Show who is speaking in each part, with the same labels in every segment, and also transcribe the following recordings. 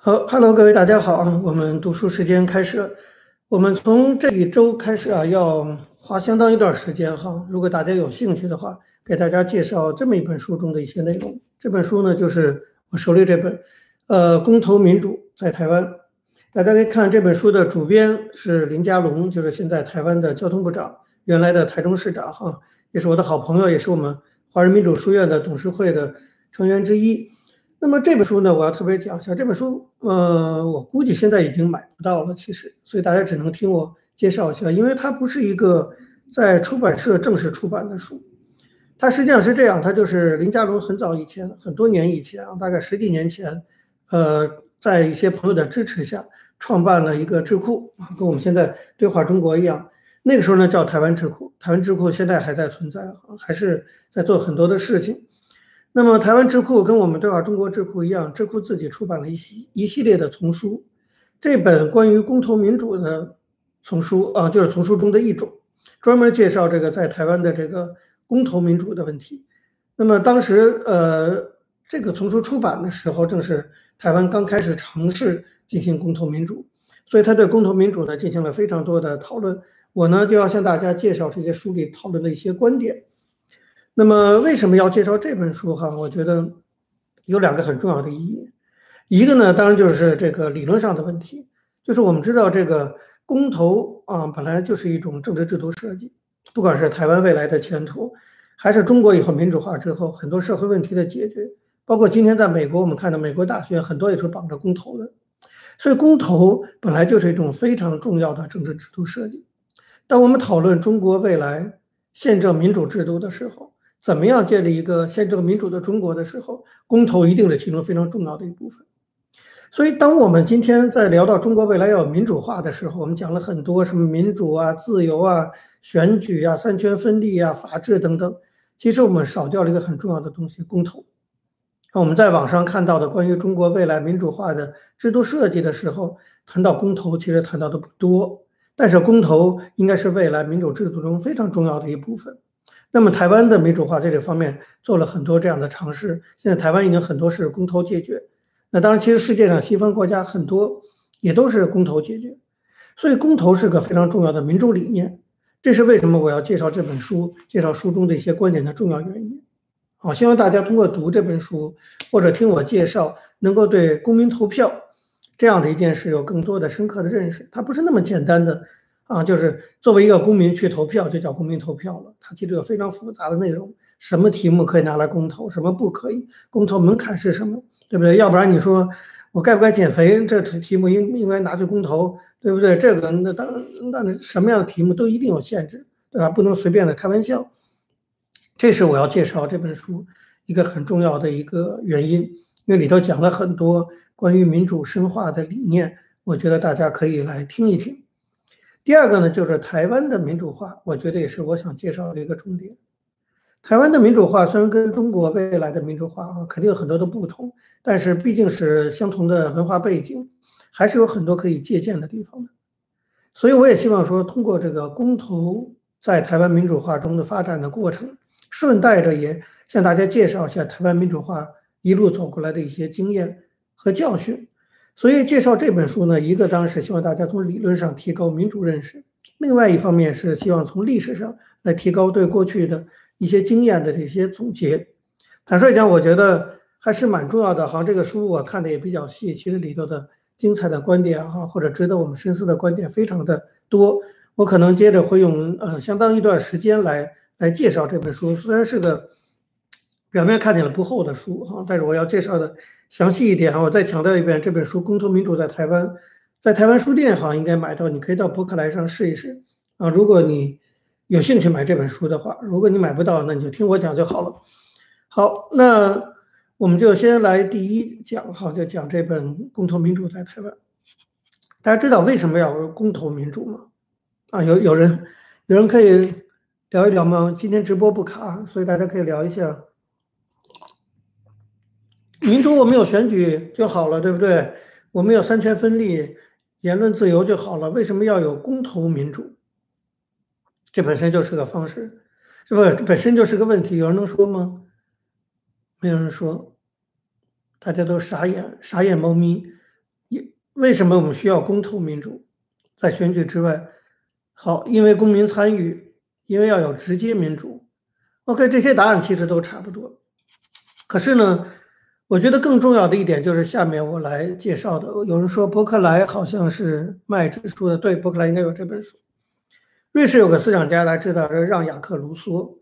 Speaker 1: 好，Hello，各位大家好啊！我们读书时间开始。我们从这一周开始啊，要花相当一段时间哈。如果大家有兴趣的话，给大家介绍这么一本书中的一些内容。这本书呢，就是我手里这本，呃，《公投民主在台湾》。大家可以看这本书的主编是林佳龙，就是现在台湾的交通部长，原来的台中市长哈，也是我的好朋友，也是我们华人民主书院的董事会的成员之一。那么这本书呢，我要特别讲一下。这本书，呃，我估计现在已经买不到了，其实，所以大家只能听我介绍一下，因为它不是一个在出版社正式出版的书。它实际上是这样，它就是林嘉龙很早以前，很多年以前啊，大概十几年前，呃，在一些朋友的支持下，创办了一个智库啊，跟我们现在对话中国一样。那个时候呢，叫台湾智库。台湾智库现在还在存在啊，还是在做很多的事情。那么，台湾智库跟我们对话中国智库一样，智库自己出版了一系一系列的丛书。这本关于公投民主的丛书啊，就是丛书中的一种，专门介绍这个在台湾的这个公投民主的问题。那么当时，呃，这个丛书出版的时候，正是台湾刚开始尝试进行公投民主，所以他对公投民主呢进行了非常多的讨论。我呢就要向大家介绍这些书里讨论的一些观点。那么为什么要介绍这本书哈？我觉得有两个很重要的意义。一个呢，当然就是这个理论上的问题，就是我们知道这个公投啊，本来就是一种政治制度设计，不管是台湾未来的前途，还是中国以后民主化之后很多社会问题的解决，包括今天在美国我们看到美国大学很多也是绑着公投的，所以公投本来就是一种非常重要的政治制度设计。当我们讨论中国未来宪政民主制度的时候，怎么样建立一个宪政民主的中国的时候，公投一定是其中非常重要的一部分。所以，当我们今天在聊到中国未来要民主化的时候，我们讲了很多什么民主啊、自由啊、选举啊、三权分立啊、法治等等。其实我们少掉了一个很重要的东西——公投。那我们在网上看到的关于中国未来民主化的制度设计的时候，谈到公投，其实谈到的不多。但是，公投应该是未来民主制度中非常重要的一部分。那么台湾的民主化在这方面做了很多这样的尝试，现在台湾已经很多是公投解决。那当然，其实世界上西方国家很多也都是公投解决，所以公投是个非常重要的民主理念。这是为什么我要介绍这本书，介绍书中的一些观点的重要原因。好，希望大家通过读这本书或者听我介绍，能够对公民投票这样的一件事有更多的深刻的认识。它不是那么简单的。啊，就是作为一个公民去投票，就叫公民投票了。它其实有非常复杂的内容，什么题目可以拿来公投，什么不可以，公投门槛是什么，对不对？要不然你说我该不该减肥，这题目应应该拿去公投，对不对？这个那当那什么样的题目都一定有限制，对吧？不能随便的开玩笑。这是我要介绍这本书一个很重要的一个原因，因为里头讲了很多关于民主深化的理念，我觉得大家可以来听一听。第二个呢，就是台湾的民主化，我觉得也是我想介绍的一个重点。台湾的民主化虽然跟中国未来的民主化啊，肯定有很多的不同，但是毕竟是相同的文化背景，还是有很多可以借鉴的地方的。所以我也希望说，通过这个公投在台湾民主化中的发展的过程，顺带着也向大家介绍一下台湾民主化一路走过来的一些经验和教训。所以介绍这本书呢，一个当然是希望大家从理论上提高民主认识，另外一方面是希望从历史上来提高对过去的一些经验的这些总结。坦率讲，我觉得还是蛮重要的。好像这个书我看的也比较细，其实里头的精彩的观点哈，或者值得我们深思的观点非常的多。我可能接着会用呃相当一段时间来来介绍这本书，虽然是个。表面看起来不厚的书哈，但是我要介绍的详细一点哈。我再强调一遍，这本书《公投民主在台湾》在台湾书店哈应该买到，你可以到博客来上试一试啊。如果你有兴趣买这本书的话，如果你买不到，那你就听我讲就好了。好，那我们就先来第一讲哈，就讲这本《公投民主在台湾》。大家知道为什么要公投民主吗？啊，有有人有人可以聊一聊吗？今天直播不卡，所以大家可以聊一下。民主我们有选举就好了，对不对？我们有三权分立、言论自由就好了。为什么要有公投民主？这本身就是个方式，是不？本身就是个问题。有人能说吗？没有人说，大家都傻眼，傻眼猫咪。为什么我们需要公投民主？在选举之外，好，因为公民参与，因为要有直接民主。OK，这些答案其实都差不多。可是呢，我觉得更重要的一点就是下面我来介绍的。有人说伯克莱好像是卖指数的，对，伯克莱应该有这本书。瑞士有个思想家，大家知道是让·雅克·卢梭。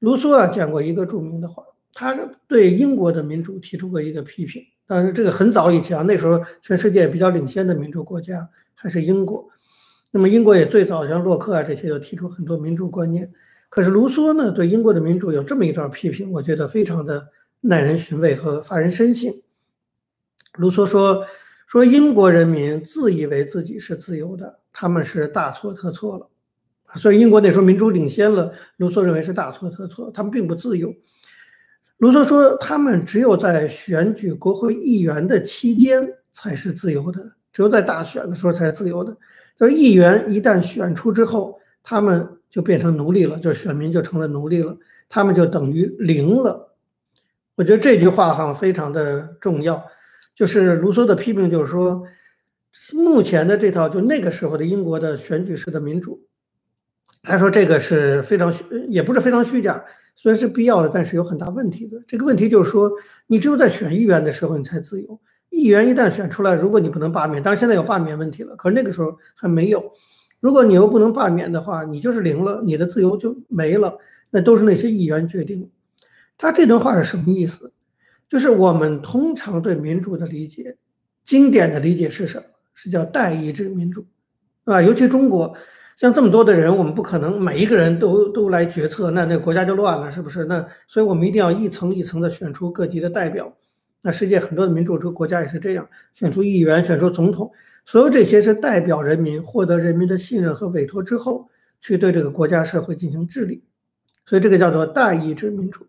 Speaker 1: 卢梭啊讲过一个著名的话，他对英国的民主提出过一个批评。但是这个很早以前啊，那时候全世界比较领先的民主国家还是英国。那么英国也最早像洛克啊这些，就提出很多民主观念。可是卢梭呢，对英国的民主有这么一段批评，我觉得非常的耐人寻味和发人深省。卢梭说：“说英国人民自以为自己是自由的，他们是大错特错了。所以英国那时候民主领先了，卢梭认为是大错特错，他们并不自由。卢梭说，他们只有在选举国会议员的期间才是自由的，只有在大选的时候才是自由的。”就是议员一旦选出之后，他们就变成奴隶了，就是选民就成了奴隶了，他们就等于零了。我觉得这句话哈非常的重要。就是卢梭的批评就是说，目前的这套就那个时候的英国的选举式的民主，他说这个是非常虚，也不是非常虚假，虽然是必要的，但是有很大问题的。这个问题就是说，你只有在选议员的时候你才自由。议员一旦选出来，如果你不能罢免，当然现在有罢免问题了，可是那个时候还没有。如果你又不能罢免的话，你就是零了，你的自由就没了。那都是那些议员决定。他这段话是什么意思？就是我们通常对民主的理解，经典的理解是什么？是叫代议制民主，是吧？尤其中国，像这么多的人，我们不可能每一个人都都来决策，那那国家就乱了，是不是？那所以我们一定要一层一层的选出各级的代表。那世界很多的民主制国家也是这样，选出议员，选出总统，所有这些是代表人民，获得人民的信任和委托之后，去对这个国家社会进行治理，所以这个叫做代议制民主。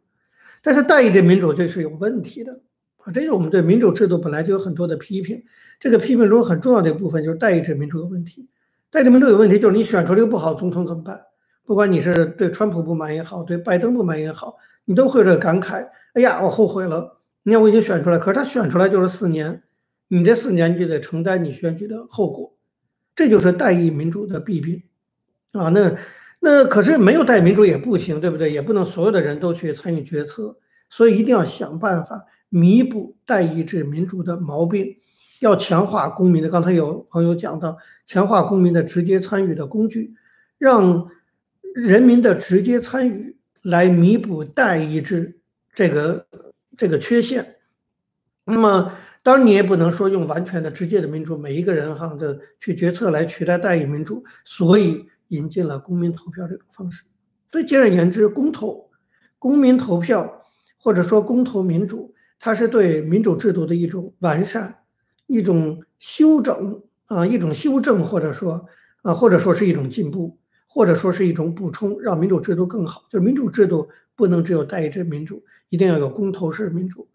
Speaker 1: 但是代议制民主就是有问题的啊，这是我们对民主制度本来就有很多的批评。这个批评中很重要的一部分就是代议制民主有问题。代议制民主有问题，就是你选出了一个不好总统怎么办？不管你是对川普不满也好，对拜登不满也好，你都会这感慨：哎呀，我后悔了。你看，我已经选出来，可是他选出来就是四年，你这四年就得承担你选举的后果，这就是代议民主的弊病啊。那那可是没有代民主也不行，对不对？也不能所有的人都去参与决策，所以一定要想办法弥补代议制民主的毛病，要强化公民的。刚才有朋友讲到，强化公民的直接参与的工具，让人民的直接参与来弥补代议制这个。这个缺陷，那么当然你也不能说用完全的直接的民主，每一个人哈的去决策来取代代议民主，所以引进了公民投票这种方式。所以简而言之，公投、公民投票或者说公投民主，它是对民主制度的一种完善、一种修整啊，一种修正，或者说啊，或者说是一种进步，或者说是一种补充，让民主制度更好。就是民主制度不能只有代议制民主。一定要有公投式民主，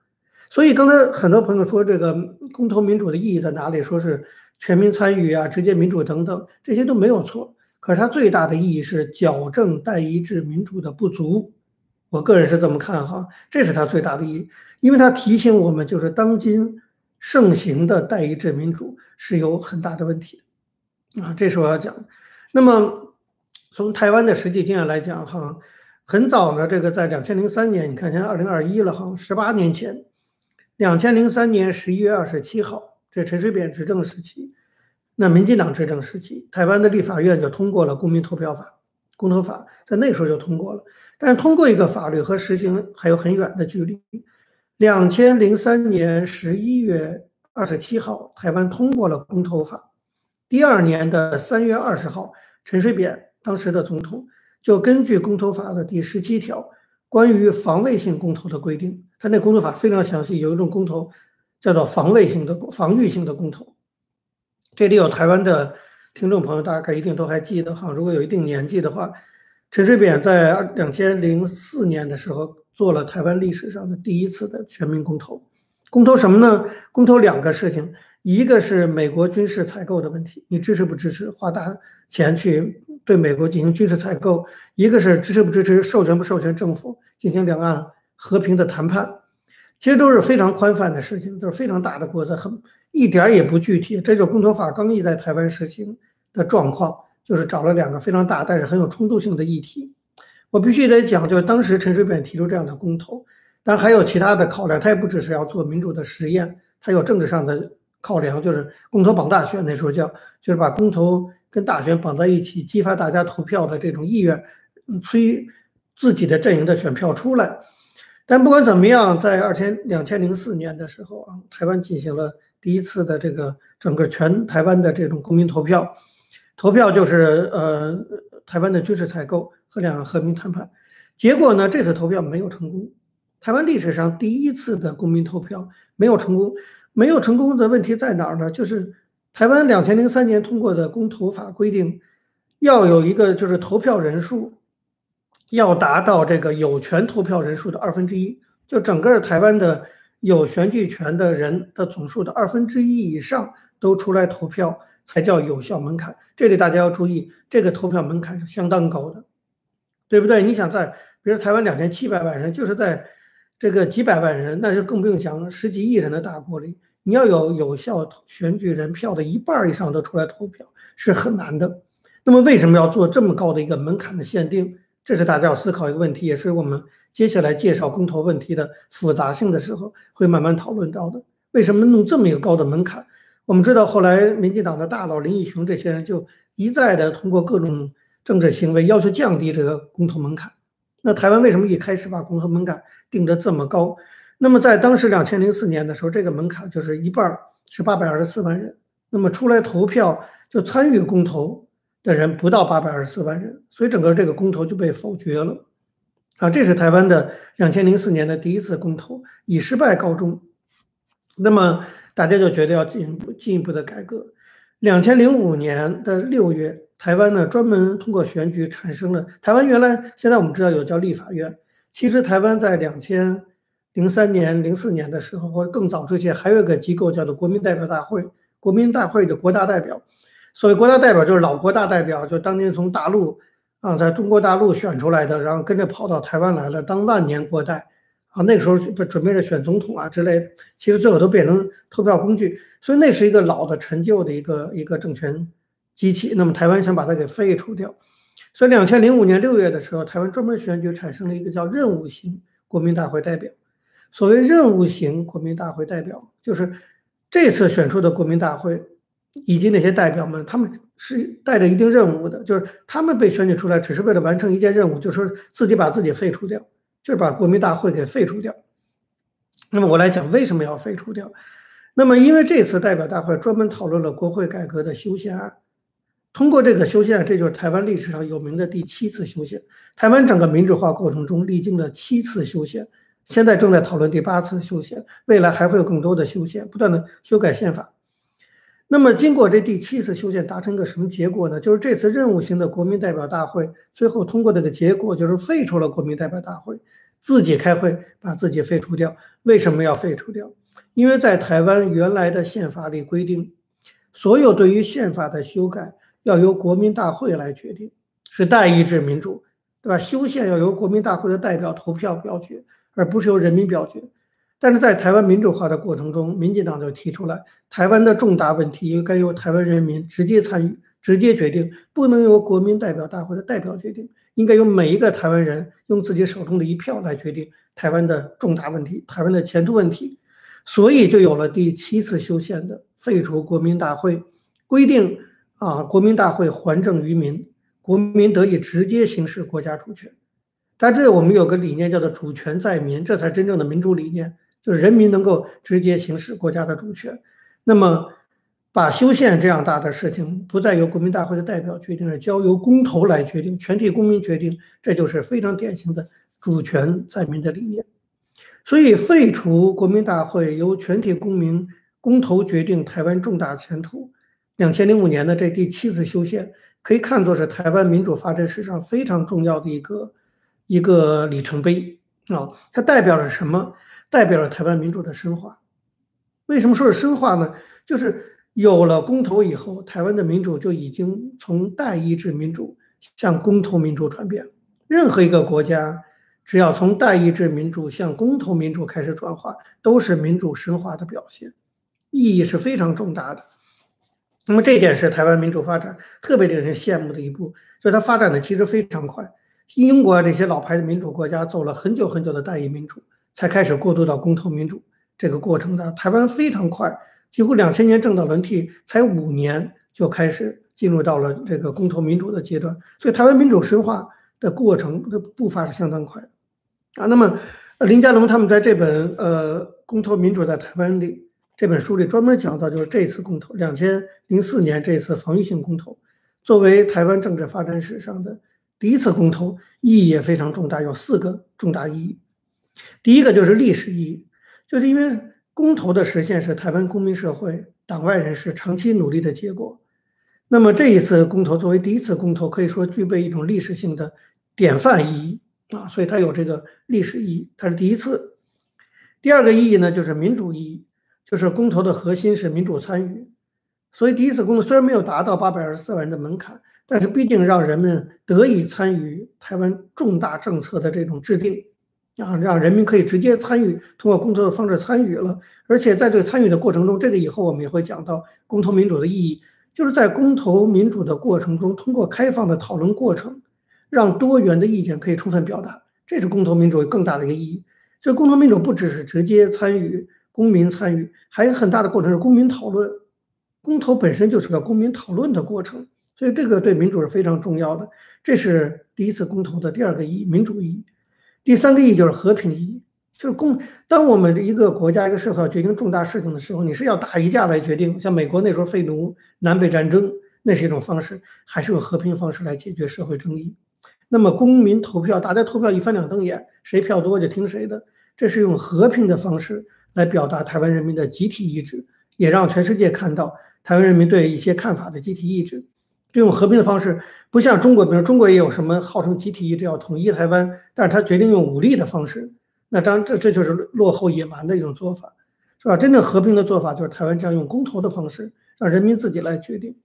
Speaker 1: 所以刚才很多朋友说这个公投民主的意义在哪里？说是全民参与啊、直接民主等等，这些都没有错。可是它最大的意义是矫正代议制民主的不足。我个人是这么看哈，这是它最大的意义，因为它提醒我们，就是当今盛行的代议制民主是有很大的问题的啊。这是我要讲。那么从台湾的实际经验来讲哈。很早呢，这个在两千零三年，你看现在二零二一了哈，十八年前，两千零三年十一月二十七号，这陈水扁执政时期，那民进党执政时期，台湾的立法院就通过了公民投票法，公投法在那时候就通过了，但是通过一个法律和实行还有很远的距离。两千零三年十一月二十七号，台湾通过了公投法，第二年的三月二十号，陈水扁当时的总统。就根据公投法的第十七条，关于防卫性公投的规定，他那公投法非常详细，有一种公投叫做防卫性的、防御性的公投。这里有台湾的听众朋友，大概一定都还记得哈。如果有一定年纪的话，陈水扁在两千零四年的时候做了台湾历史上的第一次的全民公投。公投什么呢？公投两个事情，一个是美国军事采购的问题，你支持不支持花大钱去？对美国进行军事采购，一个是支持不支持授权不授权政府进行两岸和平的谈判，其实都是非常宽泛的事情，都是非常大的国策，很一点也不具体。这就是公投法刚一在台湾实行的状况，就是找了两个非常大但是很有冲突性的议题。我必须得讲，就是当时陈水扁提出这样的公投，当然还有其他的考量，他也不只是要做民主的实验，他有政治上的考量，就是公投绑大选，那时候叫就是把公投跟大选绑在一起，激发大家投票的这种意愿，催自己的阵营的选票出来。但不管怎么样，在二千两千零四年的时候啊，台湾进行了第一次的这个整个全台湾的这种公民投票，投票就是呃台湾的军事采购和两岸和平谈判。结果呢，这次投票没有成功，台湾历史上第一次的公民投票没有成功。没有成功的问题在哪儿呢？就是台湾两千零三年通过的公投法规定，要有一个就是投票人数。要达到这个有权投票人数的二分之一，就整个台湾的有选举权的人的总数的二分之一以上都出来投票，才叫有效门槛。这里大家要注意，这个投票门槛是相当高的，对不对？你想在，比如台湾两千七百万人，就是在这个几百万人，那就更不用讲十几亿人的大国里，你要有有效选举人票的一半以上都出来投票，是很难的。那么为什么要做这么高的一个门槛的限定？这是大家要思考一个问题，也是我们接下来介绍公投问题的复杂性的时候会慢慢讨论到的。为什么弄这么一个高的门槛？我们知道后来民进党的大佬林义雄这些人就一再的通过各种政治行为要求降低这个公投门槛。那台湾为什么一开始把公投门槛定得这么高？那么在当时两千零四年的时候，这个门槛就是一半是八百二十四万人，那么出来投票就参与公投。的人不到八百二十四万人，所以整个这个公投就被否决了，啊，这是台湾的两千零四年的第一次公投以失败告终，那么大家就觉得要进一步进一步的改革。两千零五年的六月，台湾呢专门通过选举产生了台湾原来现在我们知道有叫立法院，其实台湾在两千零三年、零四年的时候或者更早之前，还有一个机构叫做国民代表大会，国民大会的国大代表。所谓国大代表就是老国大代表，就当年从大陆啊，在中国大陆选出来的，然后跟着跑到台湾来了，当万年国代啊。那个时候不准备着选总统啊之类的，其实最后都变成投票工具。所以那是一个老的陈旧的一个一个政权机器。那么台湾想把它给废除掉，所以两千零五年六月的时候，台湾专门选举产生了一个叫任务型国民大会代表。所谓任务型国民大会代表，就是这次选出的国民大会。以及那些代表们，他们是带着一定任务的，就是他们被选举出来，只是为了完成一件任务，就是自己把自己废除掉，就是把国民大会给废除掉。那么我来讲为什么要废除掉？那么因为这次代表大会专门讨论了国会改革的修宪案，通过这个修宪案，这就是台湾历史上有名的第七次修宪。台湾整个民主化过程中历经了七次修宪，现在正在讨论第八次修宪，未来还会有更多的修宪，不断的修改宪法。那么，经过这第七次修宪，达成一个什么结果呢？就是这次任务型的国民代表大会最后通过这个结果，就是废除了国民代表大会，自己开会把自己废除掉。为什么要废除掉？因为在台湾原来的宪法里规定，所有对于宪法的修改要由国民大会来决定，是代议制民主，对吧？修宪要由国民大会的代表投票表决，而不是由人民表决。但是在台湾民主化的过程中，民进党就提出来，台湾的重大问题应该由台湾人民直接参与、直接决定，不能由国民代表大会的代表决定，应该由每一个台湾人用自己手中的一票来决定台湾的重大问题、台湾的前途问题。所以就有了第七次修宪的废除国民大会，规定啊，国民大会还政于民，国民得以直接行使国家主权。但这我们有个理念叫做主权在民，这才真正的民主理念。就是人民能够直接行使国家的主权，那么把修宪这样大的事情不再由国民大会的代表决定，而交由公投来决定，全体公民决定，这就是非常典型的主权在民的理念。所以废除国民大会，由全体公民公投决定台湾重大前途。两千零五年的这第七次修宪，可以看作是台湾民主发展史上非常重要的一个一个里程碑啊！它代表着什么？代表了台湾民主的深化。为什么说是深化呢？就是有了公投以后，台湾的民主就已经从代议制民主向公投民主转变。任何一个国家只要从代议制民主向公投民主开始转化，都是民主深化的表现，意义是非常重大的。那么这一点是台湾民主发展特别令人羡慕的一步，就是它发展的其实非常快。英国这些老牌的民主国家走了很久很久的代议民主，才开始过渡到公投民主这个过程的。台湾非常快，几乎两千年政党轮替才五年就开始进入到了这个公投民主的阶段，所以台湾民主深化的过程的步伐是相当快的啊。那么林佳龙他们在这本呃《公投民主在台湾》里这本书里专门讲到，就是这次公投，两千零四年这次防御性公投，作为台湾政治发展史上的。第一次公投意义也非常重大，有四个重大意义。第一个就是历史意义，就是因为公投的实现是台湾公民社会党外人士长期努力的结果。那么这一次公投作为第一次公投，可以说具备一种历史性的典范意义啊，所以它有这个历史意义，它是第一次。第二个意义呢，就是民主意义，就是公投的核心是民主参与，所以第一次公投虽然没有达到八百二十四万人的门槛。但是，毕竟让人们得以参与台湾重大政策的这种制定，啊，让人民可以直接参与，通过公投的方式参与了。而且在这个参与的过程中，这个以后我们也会讲到公投民主的意义，就是在公投民主的过程中，通过开放的讨论过程，让多元的意见可以充分表达，这是公投民主更大的一个意义。这公投民主不只是直接参与、公民参与，还有很大的过程是公民讨论。公投本身就是个公民讨论的过程。所以这个对民主是非常重要的，这是第一次公投的第二个意义，民主意义。第三个意义就是和平意义，就是公。当我们一个国家一个社会要决定重大事情的时候，你是要打一架来决定，像美国那时候废奴、南北战争，那是一种方式，还是用和平方式来解决社会争议？那么公民投票，大家投票一翻两瞪眼，谁票多就听谁的，这是用和平的方式来表达台湾人民的集体意志，也让全世界看到台湾人民对一些看法的集体意志。这种和平的方式不像中国，比如中国也有什么号称集体意志要统一台湾，但是他决定用武力的方式，那当然这这就是落后野蛮的一种做法，是吧？真正和平的做法就是台湾这样用公投的方式，让人民自己来决定。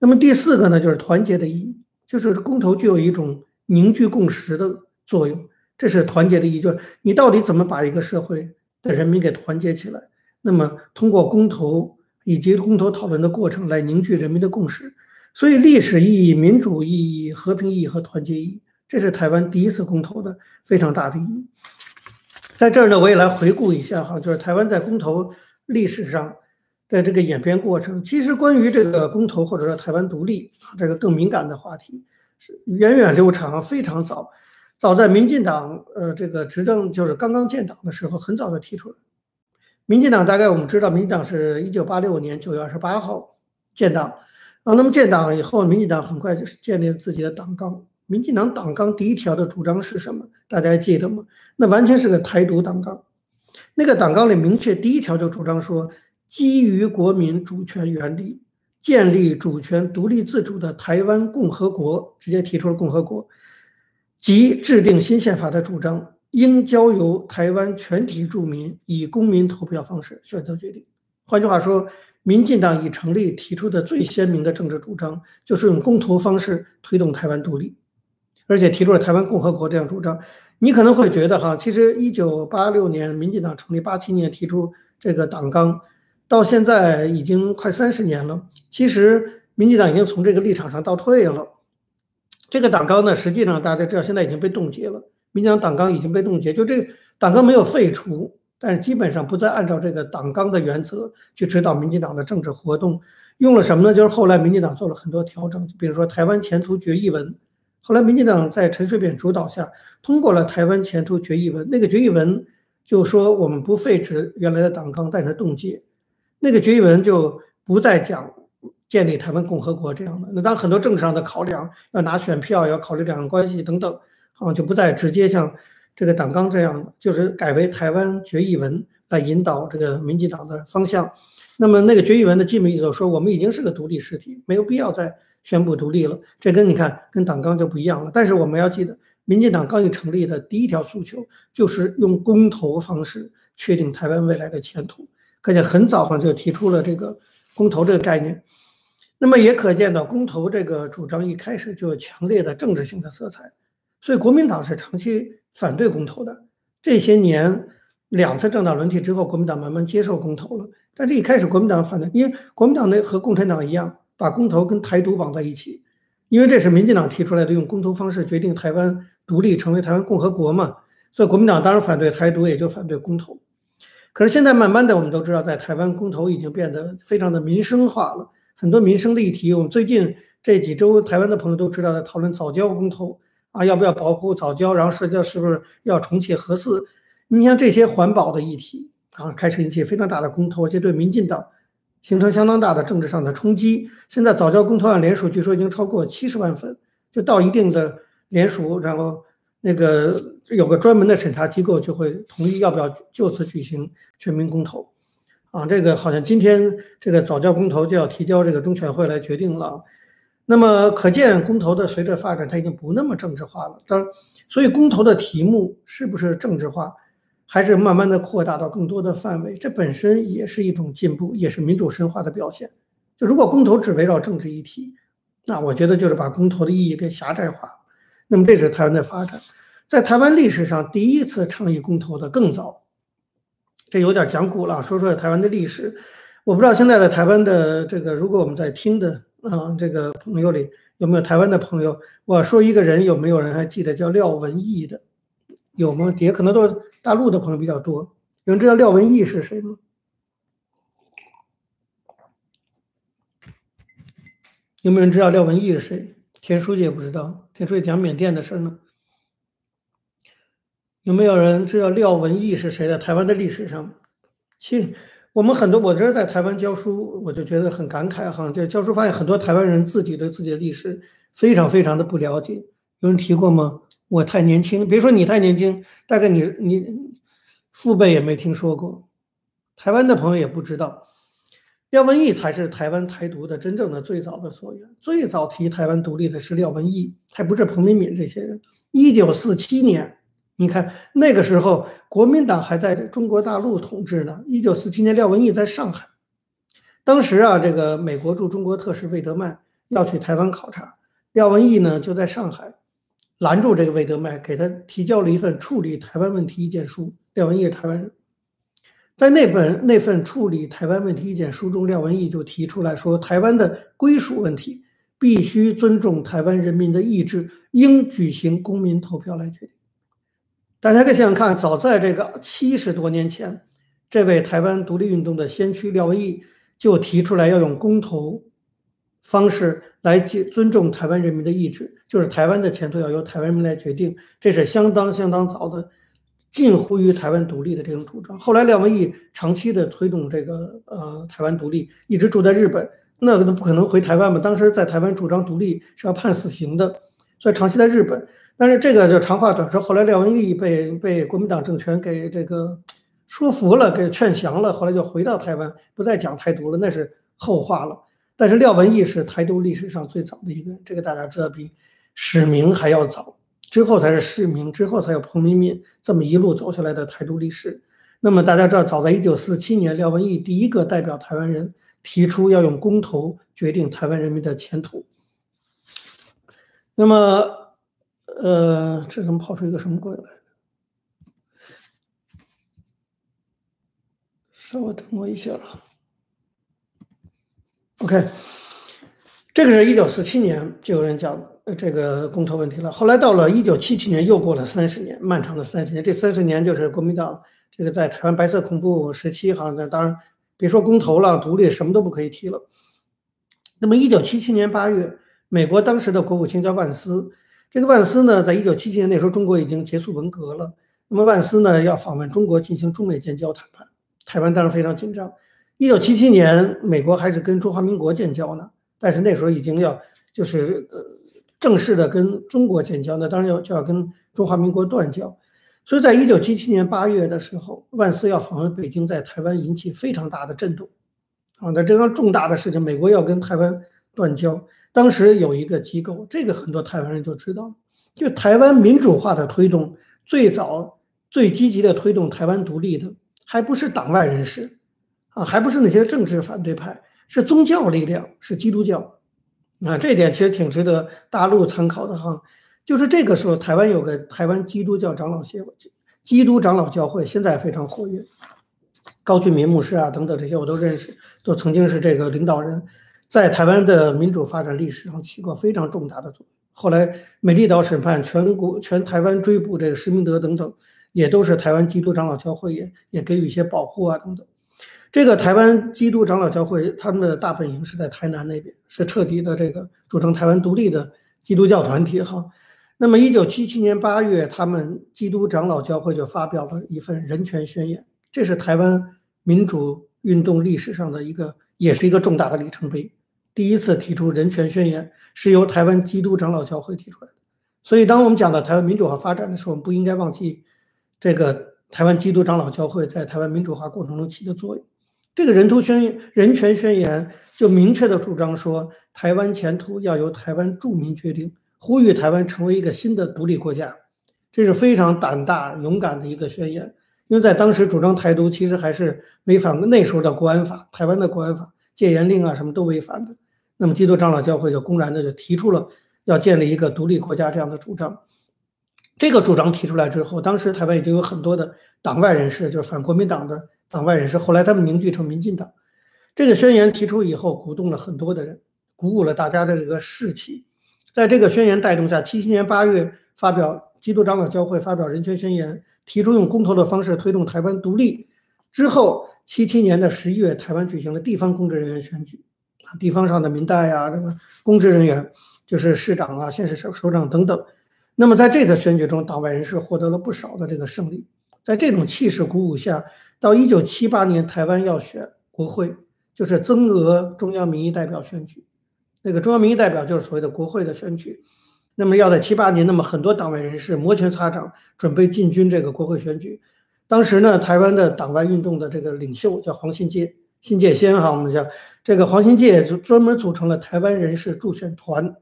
Speaker 1: 那么第四个呢，就是团结的意义，就是公投具有一种凝聚共识的作用，这是团结的意义，就是你到底怎么把一个社会的人民给团结起来？那么通过公投以及公投讨论的过程来凝聚人民的共识。所以，历史意义、民主意义、和平意义和团结意义，这是台湾第一次公投的非常大的意义。在这儿呢，我也来回顾一下哈，就是台湾在公投历史上的这个演变过程。其实，关于这个公投或者说台湾独立这个更敏感的话题，是源远流长，非常早。早在民进党呃这个执政就是刚刚建党的时候，很早就提出来。民进党大概我们知道，民进党是一九八六年九月二十八号建党。啊，那么建党以后，民进党很快就是建立了自己的党纲。民进党党纲第一条的主张是什么？大家还记得吗？那完全是个台独党纲。那个党纲里明确第一条就主张说，基于国民主权原理，建立主权独立自主的台湾共和国，直接提出了共和国，即制定新宪法的主张，应交由台湾全体住民以公民投票方式选择决定。换句话说。民进党已成立提出的最鲜明的政治主张，就是用公投方式推动台湾独立，而且提出了台湾共和国这样主张。你可能会觉得哈，其实一九八六年民进党成立，八七年提出这个党纲，到现在已经快三十年了。其实民进党已经从这个立场上倒退了。这个党纲呢，实际上大家知道，现在已经被冻结了。民进党党纲已经被冻结，就这个党纲没有废除。但是基本上不再按照这个党纲的原则去指导民进党的政治活动，用了什么呢？就是后来民进党做了很多调整，比如说台湾前途决议文，后来民进党在陈水扁主导下通过了台湾前途决议文。那个决议文就说我们不废止原来的党纲，但是冻结。那个决议文就不再讲建立台湾共和国这样的。那当很多政治上的考量，要拿选票，要考虑两岸关系等等，好像就不再直接像。这个党纲这样的，就是改为台湾决议文来引导这个民进党的方向。那么那个决议文的基本意思说，我们已经是个独立实体，没有必要再宣布独立了。这跟你看跟党纲就不一样了。但是我们要记得，民进党刚一成立的第一条诉求就是用公投方式确定台湾未来的前途，可见很早上就提出了这个公投这个概念。那么也可见到公投这个主张一开始就有强烈的政治性的色彩，所以国民党是长期。反对公投的。这些年两次政党轮替之后，国民党慢慢接受公投了。但这一开始国民党反对，因为国民党呢和共产党一样，把公投跟台独绑在一起，因为这是民进党提出来的，用公投方式决定台湾独立成为台湾共和国嘛。所以国民党当然反对台独，也就反对公投。可是现在慢慢的，我们都知道，在台湾公投已经变得非常的民生化了，很多民生的议题，我们最近这几周台湾的朋友都知道，在讨论早教公投啊，要不要保护早教，然后涉及到是不是要重启核四，你像这些环保的议题。啊，开始引起非常大的公投，而且对民进党形成相当大的政治上的冲击。现在早教公投案联署据说已经超过七十万份，就到一定的联署，然后那个有个专门的审查机构就会同意要不要就此举行全民公投。啊，这个好像今天这个早教公投就要提交这个中全会来决定了。那么可见公投的随着发展，它已经不那么政治化了。当然，所以公投的题目是不是政治化？还是慢慢的扩大到更多的范围，这本身也是一种进步，也是民主深化的表现。就如果公投只围绕政治议题，那我觉得就是把公投的意义给狭窄化了。那么这是台湾的发展，在台湾历史上第一次倡议公投的更早，这有点讲古了，说说台湾的历史。我不知道现在的台湾的这个，如果我们在听的啊这个朋友里有没有台湾的朋友，我说一个人，有没有人还记得叫廖文毅的？有吗？也可能都是大陆的朋友比较多。有人知道廖文毅是谁吗？有没有人知道廖文毅是谁？田书记也不知道。田书记讲缅甸的事呢。有没有人知道廖文毅是谁？在台湾的历史上，其实我们很多，我这在台湾教书，我就觉得很感慨哈。就教书发现很多台湾人自己对自己的历史非常非常的不了解。有人提过吗？我太年轻，别说你太年轻，大概你你父辈也没听说过，台湾的朋友也不知道，廖文毅才是台湾台独的真正的最早的所源。最早提台湾独立的是廖文毅，还不是彭明敏这些人。一九四七年，你看那个时候国民党还在中国大陆统治呢。一九四七年，廖文毅在上海，当时啊，这个美国驻中国特使魏德曼要去台湾考察，廖文毅呢就在上海。拦住这个魏德迈，给他提交了一份处理台湾问题意见书。廖文毅是台湾人，在那本那份处理台湾问题意见书中，廖文毅就提出来说，台湾的归属问题必须尊重台湾人民的意志，应举行公民投票来决定。大家可以想想看，早在这个七十多年前，这位台湾独立运动的先驱廖文毅就提出来要用公投方式。来尊尊重台湾人民的意志，就是台湾的前途要由台湾人民来决定，这是相当相当早的，近乎于台湾独立的这种主张。后来廖文毅长期的推动这个呃台湾独立，一直住在日本，那个都不可能回台湾嘛。当时在台湾主张独立是要判死刑的，所以长期在日本。但是这个就长话短说，后来廖文毅被被国民党政权给这个说服了，给劝降了，后来就回到台湾，不再讲台独了，那是后话了。但是廖文毅是台独历史上最早的一个人，这个大家知道，比史明还要早，之后才是史明，之后才有彭明敏，这么一路走下来的台独历史。那么大家知道，早在一九四七年，廖文毅第一个代表台湾人提出要用公投决定台湾人民的前途。那么，呃，这怎么跑出一个什么鬼来？稍微等我一下啊。OK，这个是一九四七年就有人讲这个公投问题了。后来到了一九七七年，又过了三十年，漫长的三十年。这三十年就是国民党这个在台湾白色恐怖时期，哈，那当然别说公投了，独立什么都不可以提了。那么一九七七年八月，美国当时的国务卿叫万斯，这个万斯呢，在一九七七年那时候，中国已经结束文革了。那么万斯呢，要访问中国进行中美建交谈判，台湾当然非常紧张。一九七七年，美国还是跟中华民国建交呢，但是那时候已经要就是呃正式的跟中国建交，那当然要就要跟中华民国断交。所以在一九七七年八月的时候，万斯要访问北京，在台湾引起非常大的震动。啊，那这样重大的事情，美国要跟台湾断交，当时有一个机构，这个很多台湾人就知道，就台湾民主化的推动，最早最积极的推动台湾独立的，还不是党外人士。啊，还不是那些政治反对派，是宗教力量，是基督教，啊，这点其实挺值得大陆参考的哈。就是这个时候，台湾有个台湾基督教长老协会、基督长老教会，现在非常活跃。高俊民牧师啊，等等这些我都认识，都曾经是这个领导人，在台湾的民主发展历史上起过非常重大的作用。后来美丽岛审判、全国全台湾追捕这个施明德等等，也都是台湾基督长老教会也也给予一些保护啊等等。这个台湾基督长老教会，他们的大本营是在台南那边，是彻底的这个主张台湾独立的基督教团体哈。那么，一九七七年八月，他们基督长老教会就发表了一份人权宣言，这是台湾民主运动历史上的一个，也是一个重大的里程碑。第一次提出人权宣言是由台湾基督长老教会提出来的。所以，当我们讲到台湾民主化发展的时候，我们不应该忘记这个台湾基督长老教会在台湾民主化过程中起的作用。这个人图宣人权宣言就明确的主张说，台湾前途要由台湾住民决定。呼吁台湾成为一个新的独立国家，这是非常胆大勇敢的一个宣言。因为在当时主张台独，其实还是违反那时候的国安法，台湾的国安法、戒严令啊什么都违反的。那么基督长老教会就公然的就提出了要建立一个独立国家这样的主张。这个主张提出来之后，当时台湾已经有很多的党外人士，就是反国民党的党外人士，后来他们凝聚成民进党。这个宣言提出以后，鼓动了很多的人，鼓舞了大家的这个士气。在这个宣言带动下，七七年八月发表基督长老教会发表人权宣言，提出用公投的方式推动台湾独立。之后，七七年的十一月，台湾举行了地方公职人员选举，地方上的民代呀，这个公职人员就是市长啊、县市首首长等等。那么在这次选举中，党外人士获得了不少的这个胜利。在这种气势鼓舞下，到一九七八年，台湾要选国会，就是增额中央民意代表选举。那个中央民意代表就是所谓的国会的选举，那么要在七八年，那么很多党外人士摩拳擦掌，准备进军这个国会选举。当时呢，台湾的党外运动的这个领袖叫黄信介，新界先哈，我们叫这个黄新界就专门组成了台湾人士助选团，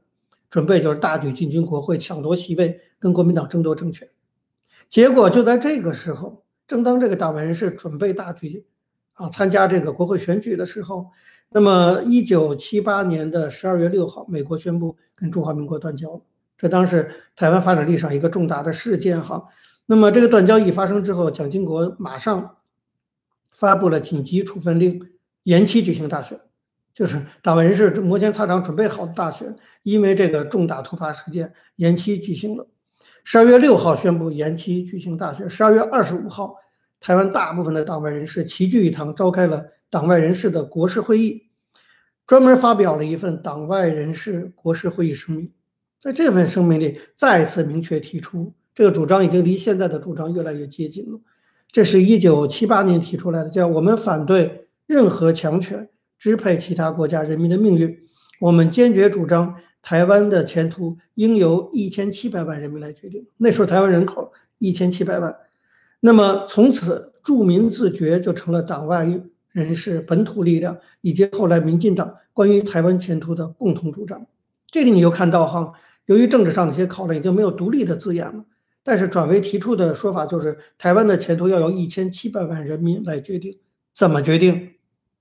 Speaker 1: 准备就是大举进军国会，抢夺席位，跟国民党争夺政权。结果就在这个时候，正当这个党派人士准备大举啊参加这个国会选举的时候。那么，一九七八年的十二月六号，美国宣布跟中华民国断交了。这当时台湾发展历史上一个重大的事件哈。那么，这个断交一发生之后，蒋经国马上发布了紧急处分令，延期举行大选，就是党外人士摩拳擦掌准备好的大选，因为这个重大突发事件延期举行了。十二月六号宣布延期举行大选，十二月二十五号，台湾大部分的党外人士齐聚一堂，召开了。党外人士的国事会议专门发表了一份党外人士国事会议声明，在这份声明里再次明确提出，这个主张已经离现在的主张越来越接近了。这是一九七八年提出来的，叫我们反对任何强权支配其他国家人民的命运，我们坚决主张台湾的前途应由一千七百万人民来决定。那时候台湾人口一千七百万，那么从此著民自决就成了党外。人士、本土力量以及后来民进党关于台湾前途的共同主张，这里你又看到哈，由于政治上的一些考量，已经没有独立的字眼了，但是转为提出的说法就是台湾的前途要由一千七百万人民来决定，怎么决定？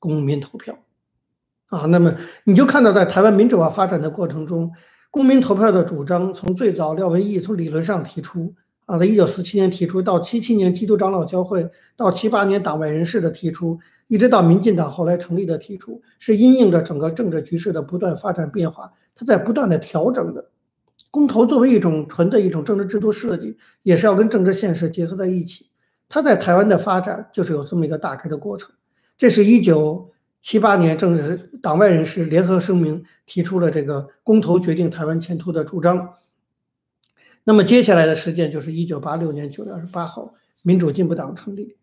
Speaker 1: 公民投票啊，那么你就看到在台湾民主化发展的过程中，公民投票的主张从最早廖文毅从理论上提出啊，在一九四七年提出，到七七年基督长老教会，到七八年党外人士的提出。一直到民进党后来成立的提出，是因应着整个政治局势的不断发展变化，它在不断的调整的。公投作为一种纯的一种政治制度设计，也是要跟政治现实结合在一起。它在台湾的发展就是有这么一个大概的过程。这是一九七八年政治党外人士联合声明提出了这个公投决定台湾前途的主张。那么接下来的事件就是一九八六年九月二十八号，民主进步党成立。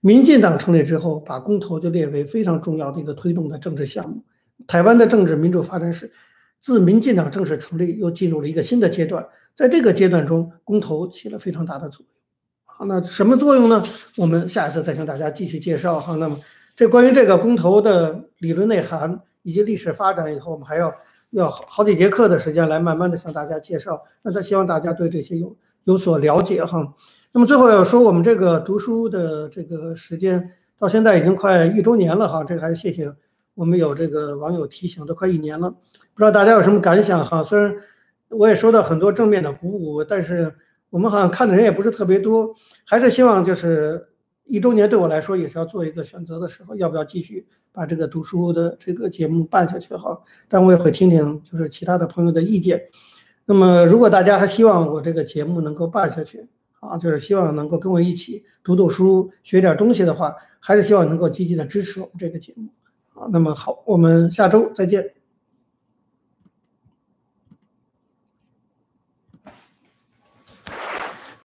Speaker 1: 民进党成立之后，把公投就列为非常重要的一个推动的政治项目。台湾的政治民主发展史，自民进党正式成立，又进入了一个新的阶段。在这个阶段中，公投起了非常大的作用。好，那什么作用呢？我们下一次再向大家继续介绍。哈，那么这关于这个公投的理论内涵以及历史发展，以后我们还要要好几节课的时间来慢慢的向大家介绍。那他希望大家对这些有有所了解。哈。那么最后要说，我们这个读书的这个时间到现在已经快一周年了哈，这个还谢谢我们有这个网友提醒，都快一年了，不知道大家有什么感想哈？虽然我也收到很多正面的鼓舞，但是我们好像看的人也不是特别多，还是希望就是一周年对我来说也是要做一个选择的时候，要不要继续把这个读书的这个节目办下去哈？但我也会听听就是其他的朋友的意见。那么如果大家还希望我这个节目能够办下去啊，就是希望能够跟我一起读读书、学点东西的话，还是希望能够积极的支持我们这个节目啊。那么好，我们下周再见。